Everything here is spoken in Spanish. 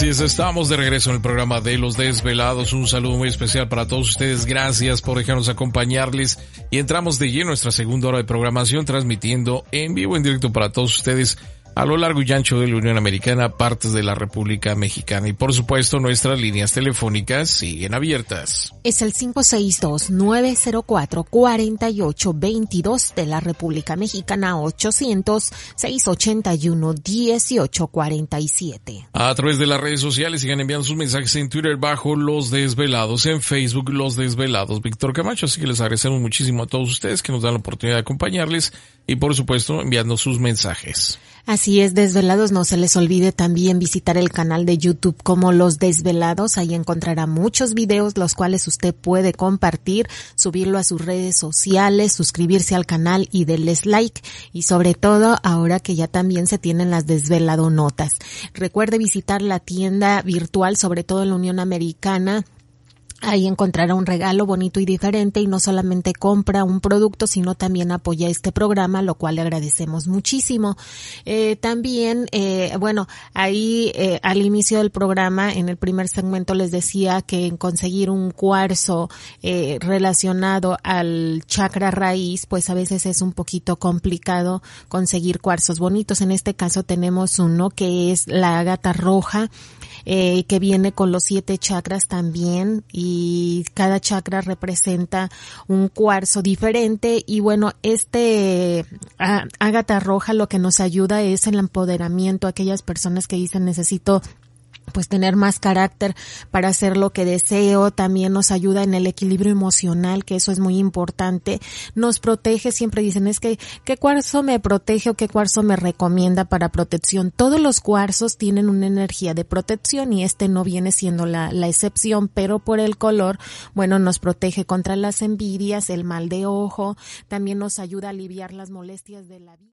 Así es, estamos de regreso en el programa de Los Desvelados. Un saludo muy especial para todos ustedes. Gracias por dejarnos acompañarles. Y entramos de lleno a nuestra segunda hora de programación, transmitiendo en vivo, en directo para todos ustedes a lo largo y ancho de la Unión Americana, partes de la República Mexicana. Y por supuesto, nuestras líneas telefónicas siguen abiertas. Es el 562-904-4822 de la República Mexicana, 800-681-1847. A través de las redes sociales sigan enviando sus mensajes en Twitter bajo Los Desvelados, en Facebook Los Desvelados, Víctor Camacho. Así que les agradecemos muchísimo a todos ustedes que nos dan la oportunidad de acompañarles y por supuesto enviando sus mensajes. Así es, desvelados, no se les olvide también visitar el canal de YouTube como Los Desvelados, ahí encontrará muchos videos los cuales usted puede compartir, subirlo a sus redes sociales, suscribirse al canal y darles like y sobre todo ahora que ya también se tienen las desvelado notas. Recuerde visitar la tienda virtual, sobre todo en la Unión Americana, Ahí encontrará un regalo bonito y diferente y no solamente compra un producto, sino también apoya este programa, lo cual le agradecemos muchísimo. Eh, también, eh, bueno, ahí eh, al inicio del programa, en el primer segmento les decía que en conseguir un cuarzo eh, relacionado al chakra raíz, pues a veces es un poquito complicado conseguir cuarzos bonitos. En este caso tenemos uno que es la ágata roja eh, que viene con los siete chakras también y cada chakra representa un cuarzo diferente. Y bueno, este ah, ágata roja lo que nos ayuda es el empoderamiento. A aquellas personas que dicen necesito pues tener más carácter para hacer lo que deseo, también nos ayuda en el equilibrio emocional, que eso es muy importante, nos protege, siempre dicen es que qué cuarzo me protege o qué cuarzo me recomienda para protección. Todos los cuarzos tienen una energía de protección y este no viene siendo la, la excepción, pero por el color, bueno, nos protege contra las envidias, el mal de ojo, también nos ayuda a aliviar las molestias de la vida.